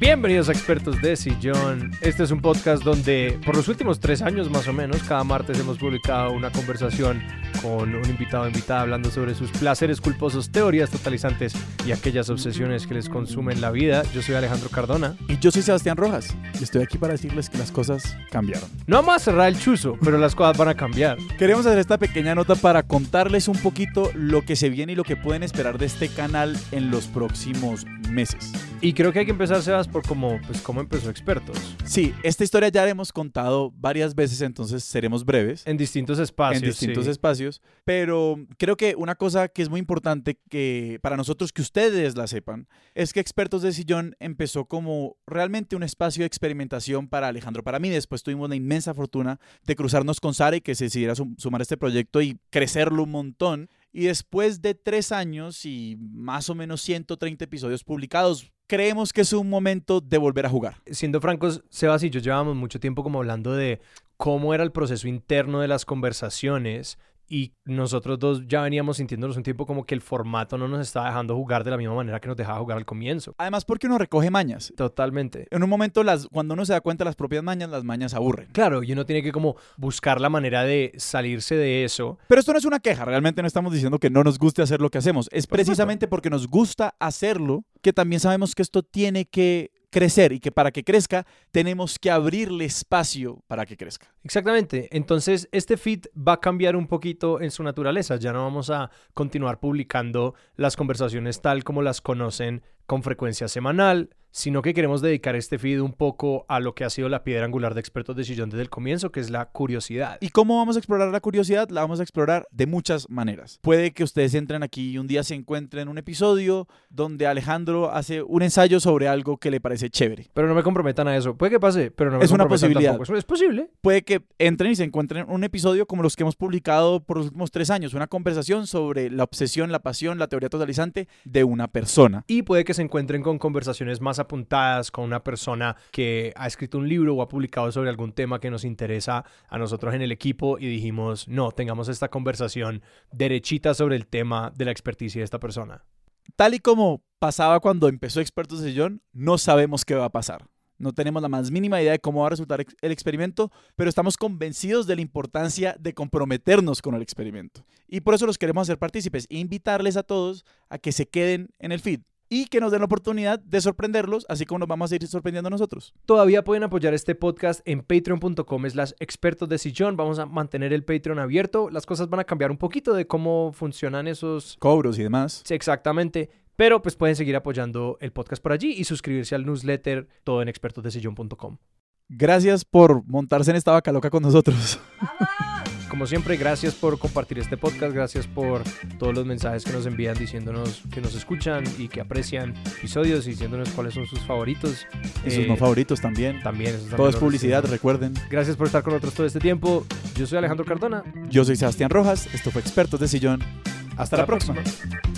Bienvenidos a Expertos de Sillón. Este es un podcast donde por los últimos tres años más o menos, cada martes hemos publicado una conversación con un invitado o invitada hablando sobre sus placeres culposos, teorías totalizantes y aquellas obsesiones que les consumen la vida. Yo soy Alejandro Cardona. Y yo soy Sebastián Rojas. Y estoy aquí para decirles que las cosas cambiaron. No vamos a cerrar el chuzo, pero las cosas van a cambiar. Queremos hacer esta pequeña nota para contarles un poquito lo que se viene y lo que pueden esperar de este canal en los próximos meses. Y creo que hay que empezar, Por cómo, pues, cómo empezó Expertos. Sí, esta historia ya la hemos contado varias veces, entonces seremos breves. En distintos espacios. en distintos sí. espacios, pero creo que una cosa que es muy importante que para nosotros que ustedes la sepan es que Expertos de Sillón empezó como realmente un espacio de experimentación para Alejandro, para mí. Después tuvimos la inmensa fortuna de cruzarnos con Sara y que se decidiera sum- sumar a este proyecto y crecerlo un montón. Y después de tres años y más o menos 130 episodios publicados, creemos que es un momento de volver a jugar. Siendo francos, Sebas y yo llevábamos mucho tiempo como hablando de cómo era el proceso interno de las conversaciones y nosotros dos ya veníamos sintiéndonos un tiempo como que el formato no nos estaba dejando jugar de la misma manera que nos dejaba jugar al comienzo. Además porque uno recoge mañas. Totalmente. En un momento, las, cuando uno se da cuenta de las propias mañas, las mañas aburren. Claro, y uno tiene que como buscar la manera de salirse de eso. Pero esto no es una queja, realmente no estamos diciendo que no nos guste hacer lo que hacemos. Es Por supuesto. precisamente porque nos gusta hacerlo que también sabemos que esto tiene que crecer y que para que crezca tenemos que abrirle espacio para que crezca. Exactamente. Entonces, este feed va a cambiar un poquito en su naturaleza. Ya no vamos a continuar publicando las conversaciones tal como las conocen con frecuencia semanal, sino que queremos dedicar este feed un poco a lo que ha sido la piedra angular de expertos de sillón desde el comienzo, que es la curiosidad. ¿Y cómo vamos a explorar la curiosidad? La vamos a explorar de muchas maneras. Puede que ustedes entren aquí y un día se encuentren un episodio donde Alejandro hace un ensayo sobre algo que le parece chévere. Pero no me comprometan a eso. Puede que pase, pero no me Es una posibilidad. tampoco. Es posible. puede que entren y se encuentren un episodio como los que hemos publicado por los últimos tres años, una conversación sobre la obsesión, la pasión, la teoría totalizante de una persona. Y puede que se encuentren con conversaciones más apuntadas con una persona que ha escrito un libro o ha publicado sobre algún tema que nos interesa a nosotros en el equipo y dijimos, no, tengamos esta conversación derechita sobre el tema de la experticia de esta persona. Tal y como pasaba cuando empezó Expertos de Sillón, no sabemos qué va a pasar. No tenemos la más mínima idea de cómo va a resultar el experimento, pero estamos convencidos de la importancia de comprometernos con el experimento. Y por eso los queremos hacer partícipes e invitarles a todos a que se queden en el feed y que nos den la oportunidad de sorprenderlos, así como nos vamos a ir sorprendiendo nosotros. Todavía pueden apoyar este podcast en patreon.com slash expertos de sillón. Vamos a mantener el Patreon abierto. Las cosas van a cambiar un poquito de cómo funcionan esos Cobros y demás. Sí, exactamente. Pero pues pueden seguir apoyando el podcast por allí y suscribirse al newsletter todo en expertosdesillón.com. Gracias por montarse en esta vaca loca con nosotros. Como siempre, gracias por compartir este podcast, gracias por todos los mensajes que nos envían diciéndonos que nos escuchan y que aprecian episodios y diciéndonos cuáles son sus favoritos. Y sus Eh, no favoritos también. También, Todo también es los publicidad, recuerden. Gracias por estar con nosotros todo este tiempo. Yo soy Alejandro Cardona. Yo soy Sebastián Rojas, esto fue Expertos de Sillón. Hasta, la próxima. próxima.